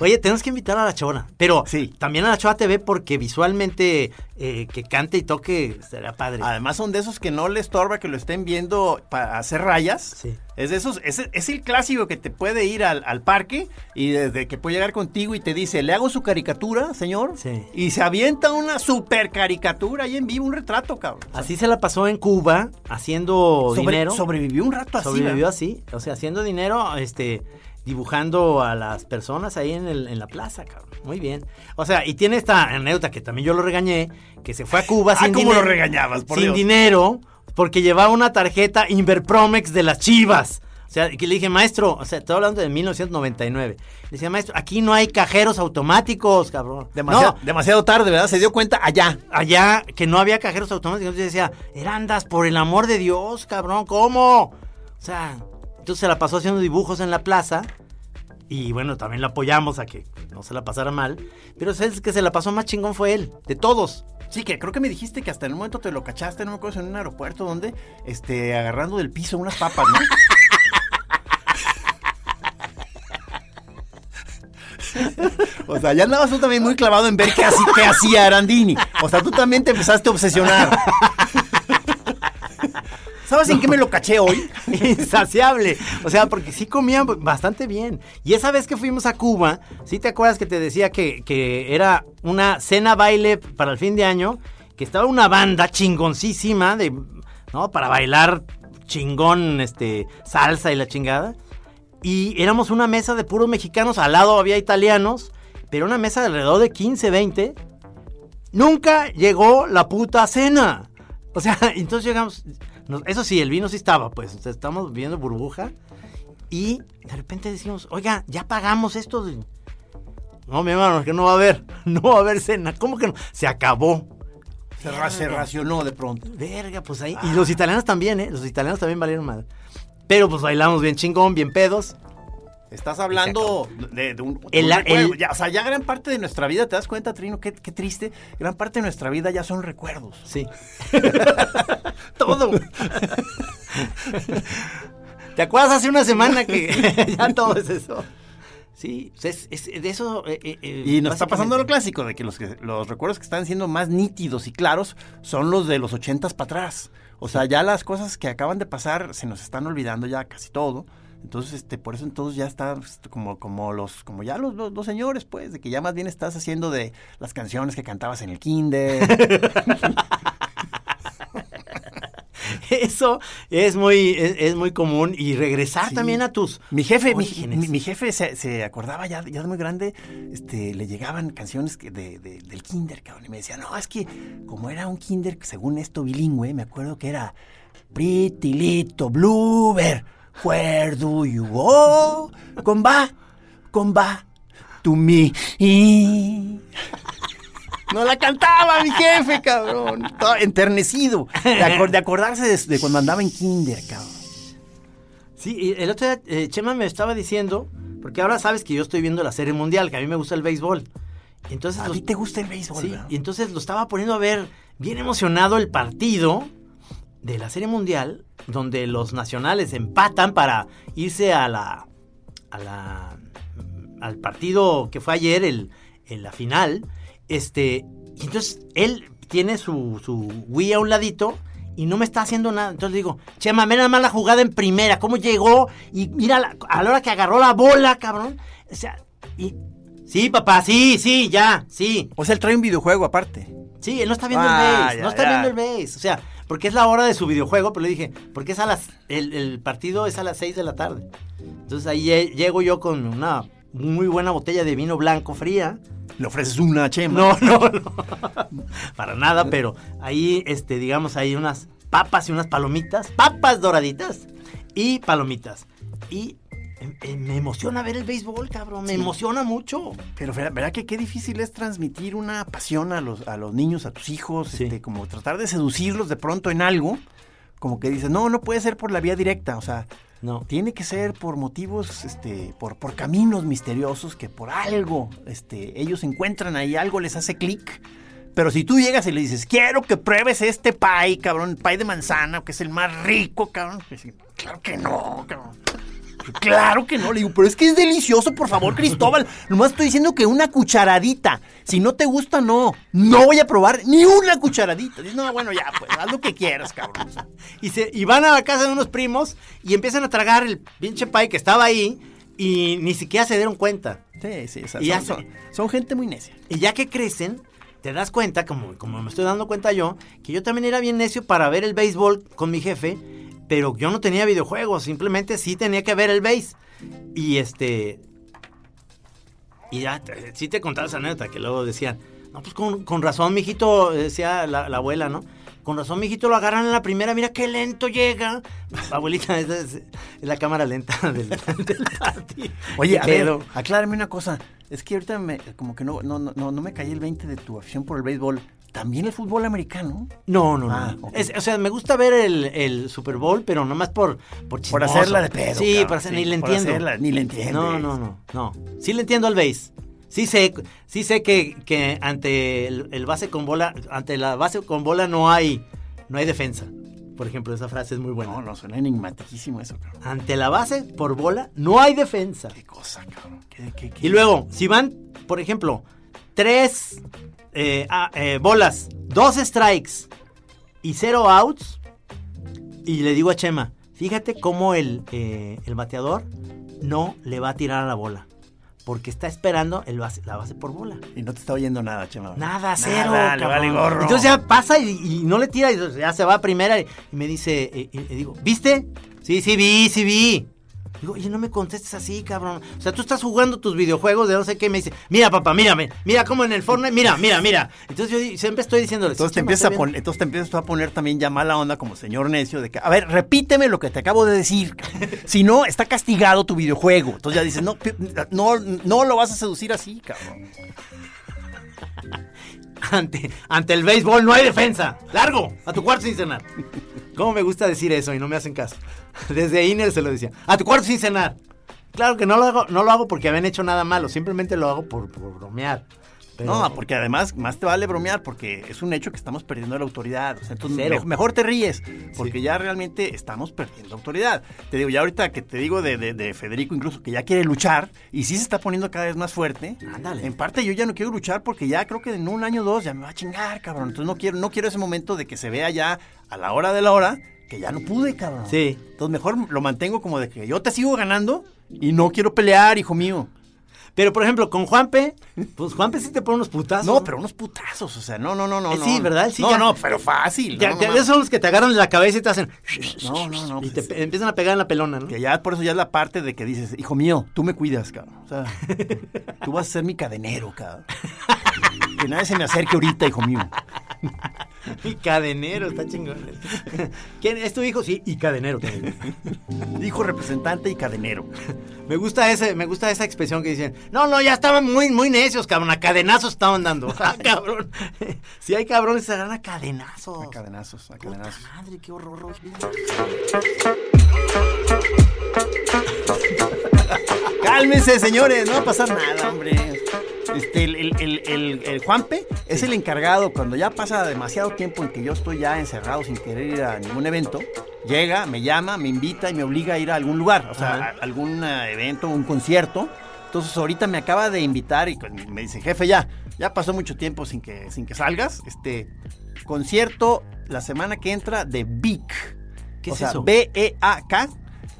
Oye, tenemos que invitar a la Chona. Pero Sí. también a la Chona TV porque visualmente eh, que cante y toque sería padre. Además son de esos que no le estorba que lo estén viendo para hacer rayas. Sí. Es de esos, es, es el clásico que te puede ir al, al parque y desde que puede llegar contigo y te dice, ¿le hago su caricatura, señor? Sí. Y se avienta una super caricatura ahí en vivo, un retrato, cabrón. O sea, Así se la pasó en Cuba haciendo sobre- dinero. Sobrevivió un rato así. Sobrevivió ¿verdad? así, o sea, haciendo dinero, este, dibujando a las personas ahí en, el- en la plaza, cabrón. Muy bien. O sea, y tiene esta anécdota que también yo lo regañé, que se fue a Cuba Ah, sin ¿cómo dinero. lo regañabas, por sin Dios? dinero, porque llevaba una tarjeta Inverpromex de las Chivas. O sea, que le dije, maestro, o sea, estoy hablando de 1999. Le decía, maestro, aquí no hay cajeros automáticos, cabrón. Demasiado, No, demasiado tarde, ¿verdad? Se dio cuenta allá. allá que no había cajeros automáticos. Entonces decía, Erandas, por el amor de Dios, cabrón, ¿cómo? O sea, entonces se la pasó haciendo dibujos en la plaza Y bueno, también lo apoyamos a que no se la pasara mal. Pero el que se la pasó más chingón fue él, de todos. Sí, que creo que me dijiste que hasta en un momento te lo cachaste, no me acuerdo, en un aeropuerto donde, este, agarrando del piso unas papas, ¿no? O sea, ya andabas tú también muy clavado en ver qué hacía Arandini. O sea, tú también te empezaste a obsesionar. ¿Sabes en qué me lo caché hoy? Insaciable. O sea, porque sí comían bastante bien. Y esa vez que fuimos a Cuba, ¿sí te acuerdas que te decía que, que era una cena baile para el fin de año? Que estaba una banda chingoncísima de, ¿no? Para bailar chingón, este, salsa y la chingada. Y éramos una mesa de puros mexicanos, al lado había italianos, pero una mesa de alrededor de 15, 20. Nunca llegó la puta cena. O sea, entonces llegamos, eso sí, el vino sí estaba, pues, estamos viendo burbuja. Y de repente decimos, oiga, ya pagamos esto. No, mi hermano, que no va a haber, no va a haber cena. ¿Cómo que no? Se acabó. Se, racionó de pronto. Verga, pues ahí. Y los italianos también, ¿eh? Los italianos también valieron mal. Pero pues bailamos bien chingón, bien pedos. Estás hablando de, un, o sea, ya gran parte de nuestra vida, ¿te das cuenta, Trino? Qué, qué, triste. Gran parte de nuestra vida ya son recuerdos. Sí. todo. ¿Te acuerdas hace una semana que ya todo es eso? Sí, es, de eso... Eh, eh, eh, y nos está pasando lo clásico, de que los, los recuerdos que están siendo más nítidos y claros son los de los ochentas para atrás. O sea, ya las cosas que acaban de pasar se nos están olvidando ya casi todo. Entonces, este, por eso entonces ya está pues, como, como los, como ya los, los, señores, pues, de que ya más bien estás haciendo de las canciones que cantabas en el kinder. Eso es muy, es, muy común. Y regresar también a tus. Mi jefe, mi, mi, jefe se, se, acordaba ya, ya de muy grande, este, le llegaban canciones de, de, del kinder, cabrón. Y me decía, no, es que como era un kinder, según esto, bilingüe, me acuerdo que era Pretty Little Bluebird, where do you go? Con va, con va, to me. No la cantaba mi jefe, cabrón. Todo enternecido. De, acordarse de, cuando andaba en kinder, cabrón. Sí, el otro día eh, Chema me estaba diciendo, porque ahora sabes que yo estoy viendo la serie mundial, que a mí me gusta el béisbol. Entonces, a ti te gusta el béisbol, Sí, y entonces lo estaba poniendo a ver bien emocionado el partido de la serie mundial, donde los nacionales empatan para irse a la, a la al partido que fue ayer, el, en la final. Este, y entonces él tiene su, su Wii a un ladito y no me está haciendo nada. Entonces digo, Chema, mira nada más la jugada en primera, cómo llegó y mira a la hora que agarró la bola, cabrón. O sea, y... Sí, papá, sí, sí, ya, sí. O sea, él trae un videojuego aparte. Sí, él no está viendo el ah, base, no está viendo el base. O sea, porque es la hora de su videojuego, pero le dije, porque es a las, el, el partido es a las 6 de la tarde. Entonces ahí llego yo con una muy buena botella de vino blanco fría le ofreces una chema. No, no, no. Para nada, pero ahí, este, digamos, hay unas papas y unas palomitas, papas doraditas y palomitas. Y me emociona ver el béisbol, cabrón, me emociona mucho. Pero ¿verdad que qué difícil es transmitir una pasión a los, a los niños, a tus hijos? Este, como tratar de seducirlos de pronto en algo, como que dices, no, no puede ser por la vía directa, o sea, no. Tiene que ser por motivos, este, por, por caminos misteriosos que por algo, este, ellos encuentran ahí, algo les hace clic. Pero si tú llegas y le dices, quiero que pruebes este pie, cabrón, pie de manzana, que es el más rico, cabrón. Pues claro que no, cabrón. Claro que no, le digo, pero es que es delicioso, por favor, Cristóbal. Nomás estoy diciendo que una cucharadita. Si no te gusta, no. No voy a probar ni una cucharadita. Dices, no, bueno, ya, pues, haz lo que quieras, cabrón. Y, se, y van a la casa de unos primos y empiezan a tragar el pinche pay que estaba ahí y ni siquiera se dieron cuenta. Sí, sí, son, son, gente muy necia. Y ya que crecen, te das cuenta, como, como me estoy dando cuenta yo, que yo también era bien necio para ver el béisbol con mi jefe pero yo no tenía videojuegos, simplemente sí tenía que ver el base. Y este. Y ya, sí te contaba esa anécdota que luego decían, no, pues con, con razón, mijito, decía la, abuela, ¿no? Con razón, mijito, lo agarran en la primera, mira qué lento llega. Abuelita, es, es, la cámara lenta del, del partido. Oye, a ver, aclárame una cosa. Es que ahorita me, como que no, no, no, no me caí el 20 de tu afición por el béisbol. También el fútbol americano. No, no, no. Ah. Es- o sea, me gusta ver el, el Super Bowl, pero nomás por por, Por hacerla de pedo. Sí, cabrón, por hacer, sí, ni le entiendo. hacerla, ni le entiendes. No, no, no, no. Sí le entiendo al base. Sí sé, sí sé que, que ante el, el base con bola, ante la base con bola no hay, no hay defensa. Por ejemplo, esa frase es muy buena. No, no, suena enigmaticísimo eso, cabrón. Ante la base por bola no hay defensa. Qué cosa, cabrón. ¿Qué, qué, qué? Y luego, si van, por ejemplo, tres eh, ah, eh, bolas, dos strikes y cero outs, y le digo a Chema, fíjate cómo el, eh, el bateador no le va a tirar a la bola, porque está esperando el base- la base por bola. Y no te está oyendo nada, chema. Nada, cero. Nada, le cabrón. vale gorro. Entonces ya pasa y, y no le tira, y ya se va a primera y, y me dice, eh, y digo, ¿viste? Sí, sí vi, sí vi. Digo, oye, no me contestes así, cabrón. O sea, tú estás jugando tus videojuegos de no sé qué, y me dice, mira, papá, mírame, mira cómo en el Fortnite, mira, mira, mira. Entonces yo siempre estoy diciéndole, Entonces "Sí, te, empiezas a estoy poner, bien". entonces te empiezas a poner también ya mala onda como señor necio de que, a ver, repíteme lo que te acabo de decir. Si no, está castigado tu videojuego. Entonces ya dices, no, no, no lo vas a seducir así, cabrón. ante, ante el béisbol no hay defensa. Largo, a tu cuarto sin cenar. ¿Cómo me gusta decir eso y no me hacen caso? Desde Iner se lo decía. A tu cuarto sin cenar. Claro que no lo hago, no lo hago porque habían hecho nada malo, simplemente lo hago por, por bromear. Pero- No, porque además más te vale bromear porque es un hecho que estamos perdiendo la autoridad. O sea, entonces me- mejor te ríes porque ya realmente estamos perdiendo autoridad. Te digo, ya ahorita que te digo de, de- de Federico incluso que ya quiere luchar y sí se está poniendo cada vez más fuerte. Ándale. En parte yo ya no quiero luchar porque ya creo que en un año o dos ya me va a chingar, cabrón. Entonces no quiero, no quiero ese momento de que se vea ya a la hora de la hora que ya no pude, cabrón. Sí. Entonces mejor lo mantengo como de que yo te sigo ganando y no quiero pelear, hijo mío. Pero por ejemplo, con Juanpe, pues Juanpe sí te pone unos putazos. No, pero unos putazos, o sea, no, no, no, no. Eh, sí, ¿verdad? Sí, no, ya. no, pero fácil. Ya, no, ya- esos son los que te agarran la cabeza y te hacen. No, no, no, Y pues te empiezan a pegar en la pelona, ¿no? Que ya por eso ya es la parte de que dices, hijo mío, tú me cuidas, cabrón. O sea, tú vas a ser mi cadenero, cabrón. Que nadie se me acerque ahorita, hijo mío. Y cadenero, está chingón. ¿Quién es tu hijo? Sí, y cadenero también. Hijo representante y cadenero. Me gusta ese, me gusta esa expresión que dicen, no, no, ya estaban muy, muy necios, cabrón, a cadenazos estaban dando. Ah, cabrón. Si hay cabrones, se agarran a cadenazos. A cadenazos, a Puta cadenazos. Madre, qué horror. Cálmense, señores, no va a pasar nada, hombre. Este, el, el, el, el- el Juanpe es el encargado cuando ya pasa demasiado tiempo en que yo estoy ya encerrado sin querer ir a ningún evento. Llega, me llama, me invita y me obliga a ir a algún lugar, o sea, a algún eh, evento, un concierto. Entonces ahorita me acaba de invitar y me dice, jefe, ya, ya pasó mucho tiempo sin que, sin que salgas. Este concierto la semana que entra de Vic. ¿Qué o es sea, eso? B-E-A-K.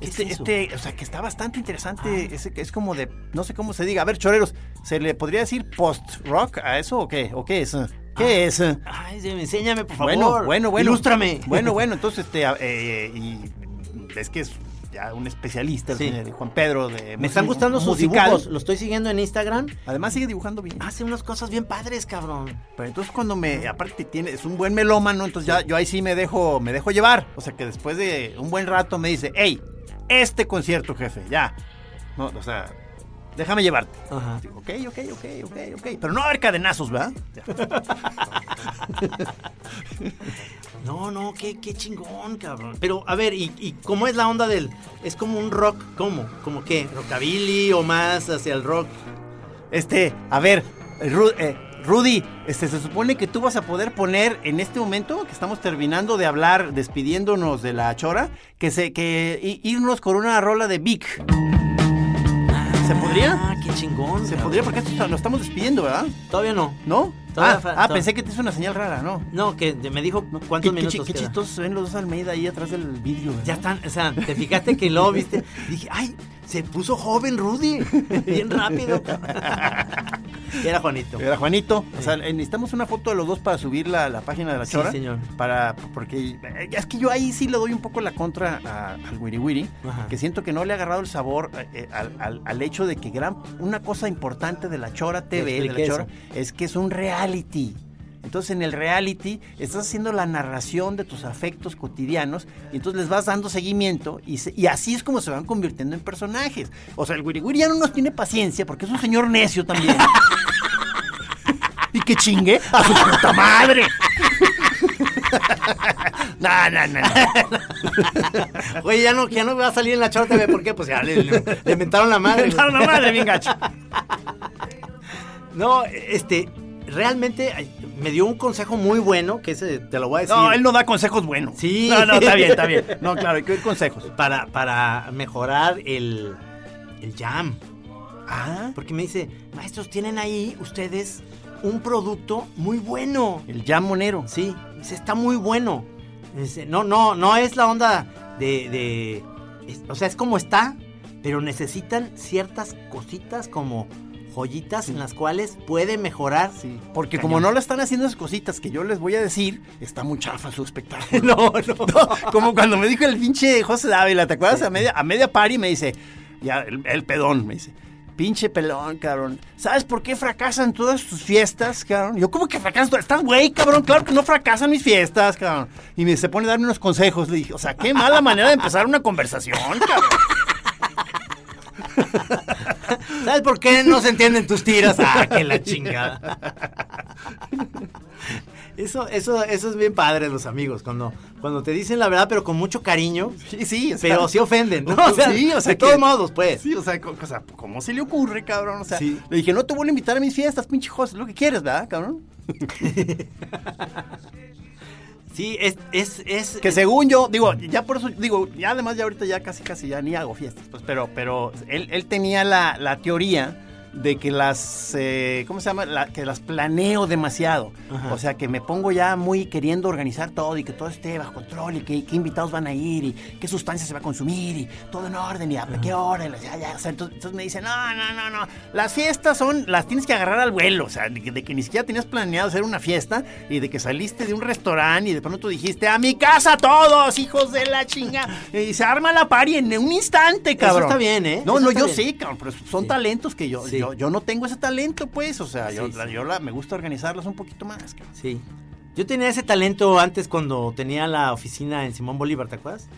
¿Qué Este, es este, o sea, que está bastante interesante. Ah. Es como de, no sé cómo se diga. A ver, choreros, ¿se le podría decir post-rock a eso o qué? ¿O qué es? ¿Qué es? Ay, enséñame, por favor. Bueno, bueno, bueno. Ilústrame. Bueno, bueno, entonces, este, eh, y es que es ya un especialista, el Sí. señor Juan Pedro de Me están gustando sus musical. dibujos. Lo estoy siguiendo en Instagram. Además sigue dibujando bien. Hace unas cosas bien padres, cabrón. Pero entonces cuando me, aparte tiene, es un buen melómano, entonces ya yo ahí sí me dejo, me dejo llevar. O sea que después de un buen rato me dice, hey, este concierto, jefe, ya. No, o sea, déjame llevarte. Ajá. Digo, ok, ok, ok, ok, ok. Pero no va a haber cadenazos, ¿verdad? No, no, qué, qué chingón, cabrón. Pero, a ver, ¿y, y cómo es la onda del...? ¿Es como un rock? ¿Cómo? ¿Como qué? ¿Rockabilly o más hacia el rock? Este, a ver, Ru- eh, Rudy, este, se supone que tú vas a poder poner en este momento que estamos terminando de hablar, despidiéndonos de la chora, que se, que irnos con una rola de Vic. ¿Se podría? Ah, qué chingón. Se cabrón. podría porque esto lo estamos despidiendo, ¿verdad? Todavía no. ¿No? Todavía Ah, ah, pensé que te hizo una señal rara, ¿no? No, que me dijo ¿Qué, cuántos qué minutos qué queda. chistosos ven los dos Almeida ahí atrás del vidrio. ¿verdad? Ya están, o sea, te fijaste que luego viste. Dije, ay, se puso joven Rudy. Bien rápido. Era Juanito. Era Juanito. O sea, eh, necesitamos una foto de los dos para subir la, la página de la Sí, chora. señor. Para, porque eh, es que yo ahí sí le doy un poco la contra a- al Wiri Wiri, Ajá. que siento que no le ha agarrado el sabor eh, al, al- al hecho de que gran, una cosa importante de la Chora TV, de la Chora, es que es un reality. Entonces en el reality estás haciendo la narración de tus afectos cotidianos y entonces les vas dando seguimiento y, se- y así es como se van convirtiendo en personajes. O sea, el Wiri Wiri ya no nos tiene paciencia porque es un señor necio también. que chingue a su puta madre. no, no, no, no. Oye, ya no, ya no va a salir en la Chora TV, ¿por qué? Pues ya le, le, le inventaron la madre. Le inventaron la madre, bien gacho. No, este, realmente me dio un consejo muy bueno, que ese te lo voy a decir. No, él no da consejos buenos. Sí. No, no, está bien, está bien. No, claro, hay que dar consejos. Para, para mejorar el, el jam. Ah, Porque me dice, maestros, tienen ahí ustedes un producto muy bueno. el jam monero. Sí, dice, está muy bueno. No, no, no es la onda de, de- es- o sea, es como está, pero necesitan ciertas cositas como joyitas en las cuales puede mejorar. Sí, porque Cañón. como no le están haciendo esas cositas que yo les voy a decir, está muy chafa su espectáculo. No, no. como cuando me dijo el pinche José Dávila, ¿te acuerdas? A media, a media pari me dice, ya, el, el pedón, me dice, pinche pelón, cabrón, ¿sabes por qué fracasan todas tus fiestas, cabrón? Yo, ¿cómo que fracasan? Estás güey, cabrón, claro que no fracasan mis fiestas, cabrón. Y me se pone a darme unos consejos, le dije, o sea, qué mala manera de empezar una conversación, cabrón. ¿Sabes por qué no se entienden tus tiras? Ah, que la chingada. Eso, eso, eso es bien padre los amigos, cuando, cuando te dicen la verdad, pero con mucho cariño, Sí, sí, o sea, pero sí ofenden, ¿no? O sea, sí, o sea, de todos modos, pues. Sí, o sea, o sea, ¿cómo se le ocurre, cabrón? O sea, Sí. le dije, no te voy a invitar a mis fiestas, pinche José, lo que quieres, ¿verdad, cabrón? Sí, es, es, es. Que según yo, digo, ya por eso, digo, ya además ya ahorita ya casi casi ya ni hago fiestas, pues, pero, pero él, él tenía la, la teoría de que las, eh, ¿cómo se llama? La- que las planeo demasiado. Ajá. O sea, que me pongo ya muy queriendo organizar todo y que todo esté bajo control y que, qué invitados van a ir y qué sustancia se va a consumir y todo en orden y a qué hora. y ya, ya, o sea, entonces, entonces me dice, no, no, no, no, las fiestas son, las tienes que agarrar al vuelo, o sea, de que, de que ni siquiera tenías planeado hacer una fiesta y de que saliste de un restaurante y de pronto dijiste, a mi casa todos, hijos de la chinga, y se arma la pari en un instante, cabrón. está bien, ¿eh? No, Eso no, yo bien. sé, cabrón, pero son Sí. talentos que yo, Sí. Yo, yo no tengo ese talento, pues, o sea, yo, Sí, la- yo la, me gusta organizarlas un poquito más, cabrón. Sí. Yo tenía ese talento antes cuando tenía la oficina en Simón Bolívar, ¿te acuerdas?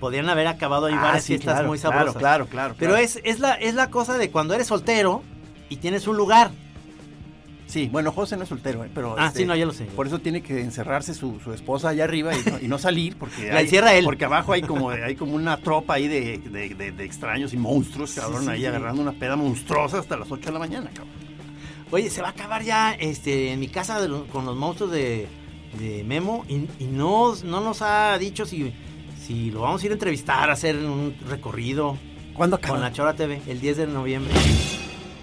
Podían haber acabado ahí Ah, varias sí, fiestas claro, muy claro, sabrosas. claro, claro, Pero claro. es, es, la, es la cosa de cuando eres soltero y tienes un lugar. Sí, bueno, José no es soltero, ¿eh? pero... Ah, sí, no, ya lo sé. Por eso tiene que encerrarse su, su esposa allá arriba y no, y no salir, porque... La hay- encierra él. Porque abajo hay como, hay como una tropa ahí de, de- de- de extraños y monstruos, cabrón, sí, ahí sí. agarrando una peda monstruosa hasta las 8 de la mañana, cabrón. Oye, se va a acabar ya este, en mi casa lo- con los monstruos de, Memo y, y no, no nos ha dicho si, si lo vamos a ir a entrevistar, a hacer un recorrido ¿Cuándo con la Chora TV el 10 de noviembre.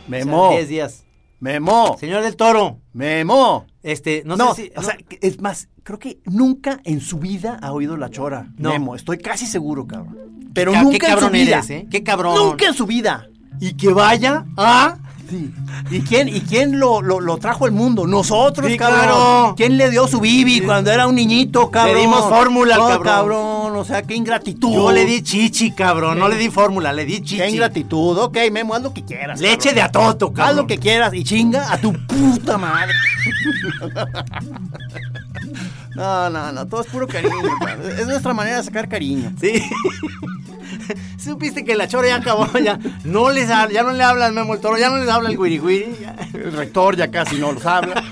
Memo, O sea, 10 días. Memo, Señor del Toro, Memo. este, no, No, sé si... o sea, es más, creo que nunca en su vida ha oído la chora. No. Memo, estoy casi seguro, cabrón. Pero Ca- nunca qué cabrón en su vida. eres, ¿eh? Qué cabrón. Nunca en su vida. Y que vaya a... Sí. ¿Y quién, y quién lo, lo- lo trajo al mundo? Nosotros, Sí, cabrón. claro. ¿Quién le dio su bibi cuando era un niñito, cabrón? Le dimos fórmula al No, cabrón. cabrón. O sea, qué ingratitud. Yo le di chichi, cabrón, no le di fórmula, le di chichi. Qué ingratitud. Ok, Memo, haz lo que quieras. Leche cabrón. de atoto, cabrón. Haz lo que quieras y chinga a tu puta madre. No, no, no, todo es puro cariño. Es nuestra manera de sacar cariño. Sí. Supiste que la chora ya acabó, ya no les ha- ya no le habla al Memo el Toro, ya no les habla el Wiri Wiri. ya. El rector ya casi no los habla.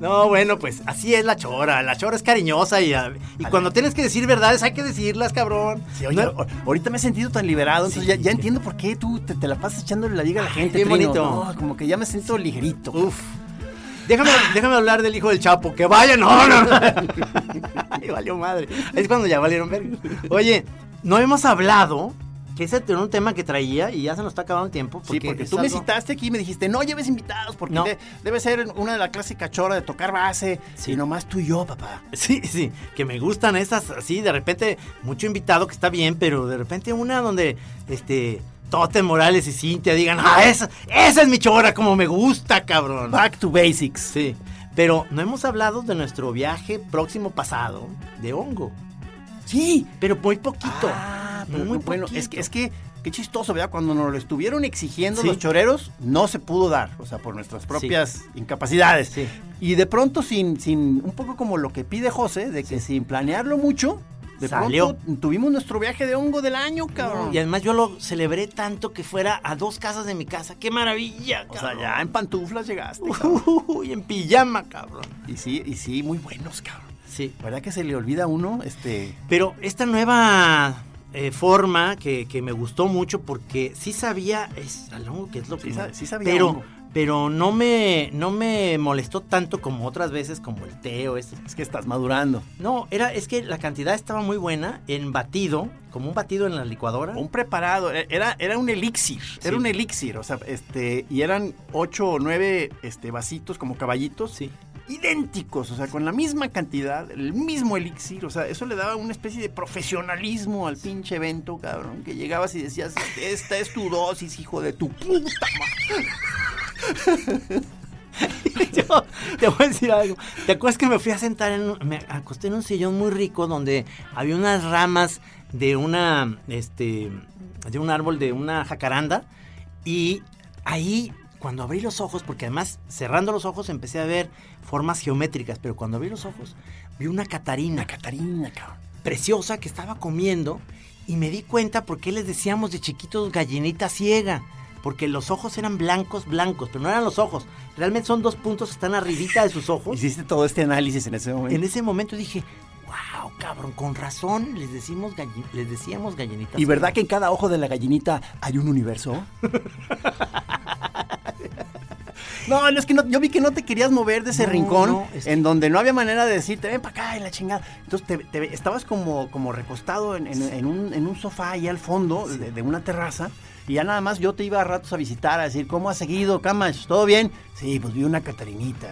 No, bueno, pues así es la chora. La chora es cariñosa y, ah, y cuando tienes que decir verdades hay que decirlas, cabrón. Sí, oye, No- ahorita me he sentido tan liberado, entonces ya, ya entiendo por qué tú te, te la pasas echándole la liga a la gente. Trino. bonito. No, como que ya me siento ligerito. Uf. Déjame, déjame hablar del hijo del Chapo. Que vaya, no, no, no. Ay, valió madre. Es cuando ya valieron verga. Oye, no hemos hablado, que ese era un tema que traía y ya se nos está acabando el tiempo. Sí, porque tú me citaste aquí y me dijiste, no lleves invitados, porque No. de- debe ser una de la clásica chora de tocar base. Sí. Y nomás tú y yo, papá. Sí, sí, que me gustan esas así, de repente, mucho invitado que está bien, pero de repente una donde, este, Tote Morales y Cintia digan, ah, esa, esa es mi chora, como me gusta, cabrón. Back to basics. Sí, pero no hemos hablado de nuestro viaje próximo pasado de hongo, Sí. pero muy poquito. Ah, pero muy bueno, poquito. es que, es que, qué chistoso, ¿verdad? Cuando nos lo estuvieron exigiendo Sí. los choreros, no se pudo dar, o sea, por nuestras propias incapacidades. Sí. Y de pronto, sin, sin, un poco como lo que pide José, de que sin planearlo mucho, de Salió. pronto tuvimos nuestro viaje de hongo del año, cabrón. Y además yo lo celebré tanto que fuera a dos casas de mi casa. ¡Qué maravilla! o sea, cabrón! ya en pantuflas llegaste. Uy, en pijama, cabrón. Y sí, y sí, muy buenos, cabrón. Sí. ¿Verdad que se le olvida a uno? Este. Pero esta nueva eh, forma que, que me gustó mucho porque sí sabía, es que es lo Sí que... me- sí sabía pero, hongo. Pero no me, no me molestó tanto como otras veces, como el té o esto. Es que estás madurando. No, era, es que la cantidad estaba muy buena en batido, como un batido en la licuadora. Un preparado, e- era, era un elixir, era un elixir, o sea, este, y eran ocho o nueve este, vasitos como caballitos, Sí. idénticos, o sea, con la misma cantidad, el mismo elixir, o sea, eso le daba una especie de profesionalismo al pinche evento, cabrón, que llegabas y decías, esta es tu dosis, hijo de tu puta madre. Yo te voy a decir algo. ¿Te acuerdas que me fui a sentar en me acosté en un sillón muy rico donde había unas ramas de una este de un árbol de una jacaranda y ahí cuando abrí los ojos, porque además cerrando los ojos empecé a ver formas geométricas, pero cuando abrí los ojos vi una catarina Una Catarina, cabrón. preciosa que estaba comiendo y me di cuenta por qué les decíamos de chiquitos gallinita ciega. Porque los ojos eran blancos, blancos, pero no eran los ojos. Realmente son dos puntos que están arribita de sus ojos. Hiciste todo este análisis en ese momento. En ese momento dije, wow, cabrón, con razón les, decimos galli- les decíamos gallinita ¿Y verdad que en cada ojo de la gallinita hay un universo? No, no, es que no- yo vi que no te querías mover de ese No, rincón no, es en donde no había manera de decirte, ven para acá y la chingada. Entonces te, te- estabas como, como recostado en, en- en un, en un sofá ahí al fondo de, de una terraza y ya nada más yo te iba a ratos a visitar a decir, ¿cómo has seguido, Camash? ¿Todo bien? Sí, pues vi una Catarinita,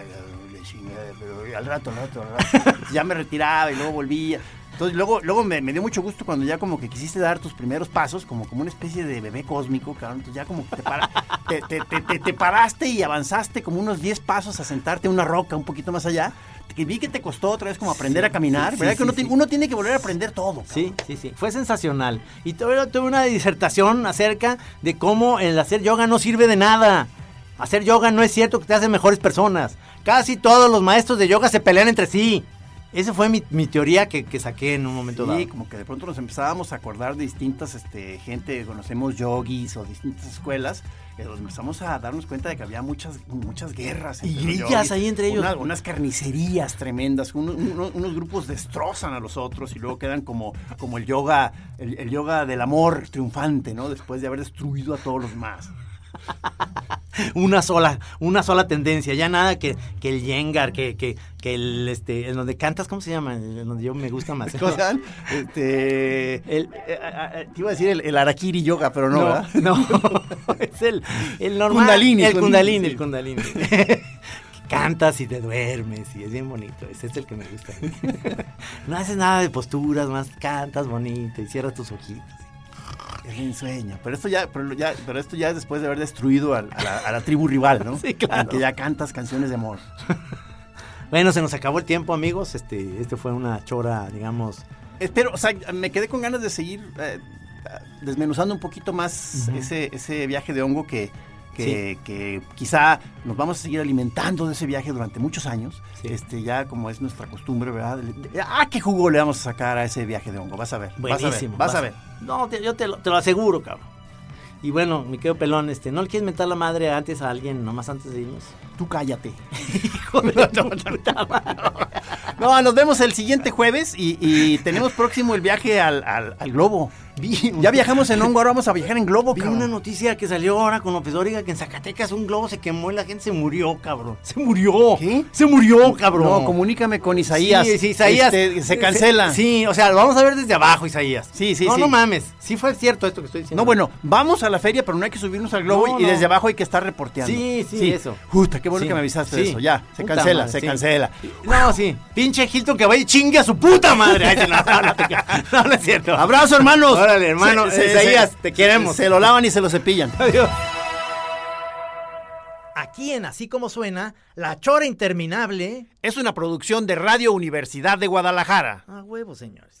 pero al rato, al rato, al rato. ya me retiraba y luego volvía. Entonces luego, luego me, me dio mucho gusto cuando ya como que quisiste dar tus primeros pasos, como, como una especie de bebé cósmico, cabrón. Entonces ya como que te, para- te, te- te- te- te paraste y avanzaste como unos 10 pasos a sentarte en una roca un poquito más allá. Que vi que te costó otra vez como aprender Sí, a caminar. sí, ¿Verdad sí, que tiene- uno tiene que volver a aprender todo? Sí, sí, sí. Fue sensacional. Y tuve, tuve una disertación acerca de cómo el hacer yoga no sirve de nada. Hacer yoga no es cierto que te hace mejores personas. Casi todos los maestros de yoga se pelean entre sí. Esa fue mi, mi teoría que, que saqué en un momento dado. Sí, como que de pronto nos empezábamos a acordar de distintas este, gente, conocemos yogis o distintas escuelas, que nos empezamos a darnos cuenta de que había muchas, muchas guerras. Y grillas ahí entre ellos. Una- unas carnicerías tremendas, uno- uno- unos grupos destrozan a los otros y luego quedan como, como el yoga, el, el yoga del amor triunfante, ¿no? Después de haber destruido a todos los más. una sola, una sola tendencia, ya nada que, que el Yengar, que, que, que el este, en donde cantas, ¿cómo se llama? En donde yo me gusta más. ¿Cómo se? Este, El- eh, eh, eh, te iba a decir el, el Arakiri Yoga, pero no, No, ¿verdad? no, es el, el normal. Kundalini, el Kundalini, el Kundalini. Cantas y te duermes y es bien bonito. Ese es el que me gusta. No haces nada de posturas, más cantas bonito y cierras tus ojitos. Es un sueño. Pero esto ya, pero ya, pero esto ya es después de haber destruido a, la, a la tribu rival, ¿no? Sí, claro. En que ya cantas canciones de amor. Bueno, se nos acabó el tiempo, amigos. Este, este fue una chora, digamos. Espero, o sea, me quedé con ganas de seguir eh, desmenuzando un poquito más ese, ese viaje de hongo que, que, que quizá nos vamos a seguir alimentando de ese viaje durante muchos años. Sí. Este, ya como es nuestra costumbre, ¿verdad? Ah, qué jugo le vamos a sacar a ese viaje de hongo. Vas a ver. Buenísimo. Vas a ver. Vas a ver. No, te- yo te lo, te lo aseguro, cabrón. Y bueno, mi querido pelón, este, ¿no le quieres mentar la madre antes a alguien, nomás antes de irnos? Tú cállate. Hijo de puta madre. No, nos vemos el siguiente jueves y, y tenemos próximo el viaje al, al- al globo. Vi- Ya viajamos en hongo, ahora vamos a viajar en globo, Vi cabrón. una noticia que salió ahora con López Dóriga que en Zacatecas un globo se quemó y la gente se murió, cabrón. Se murió. ¿Qué? Se murió, cabrón. No, comunícame con Isaías. Sí, sí, Isaías. Este, se cancela. Sí, o sea, lo vamos a ver desde abajo, Isaías. Sí, sí, no, sí. No, mames. Sí fue cierto esto que estoy diciendo. No, bueno, vamos a la feria, pero no hay que subirnos al globo No, y no. desde abajo hay que estar reporteando. Sí, sí, eso. Puta, qué bueno Sí, que me avisaste sí. de eso. Ya, se Puta cancela, madre, se sí. cancela. No, sí. Pinche Hilton que vaya y chingue a su puta madre. Ay, no, no, no, no, no es cierto. Abrazo, hermanos. Órale, hermano. Isaías, te queremos. Se lo lavan y se lo cepillan. Adiós. Aquí en Así Como Suena, La Chora Interminable. Es una producción de Radio Universidad de Guadalajara. A huevo, señores.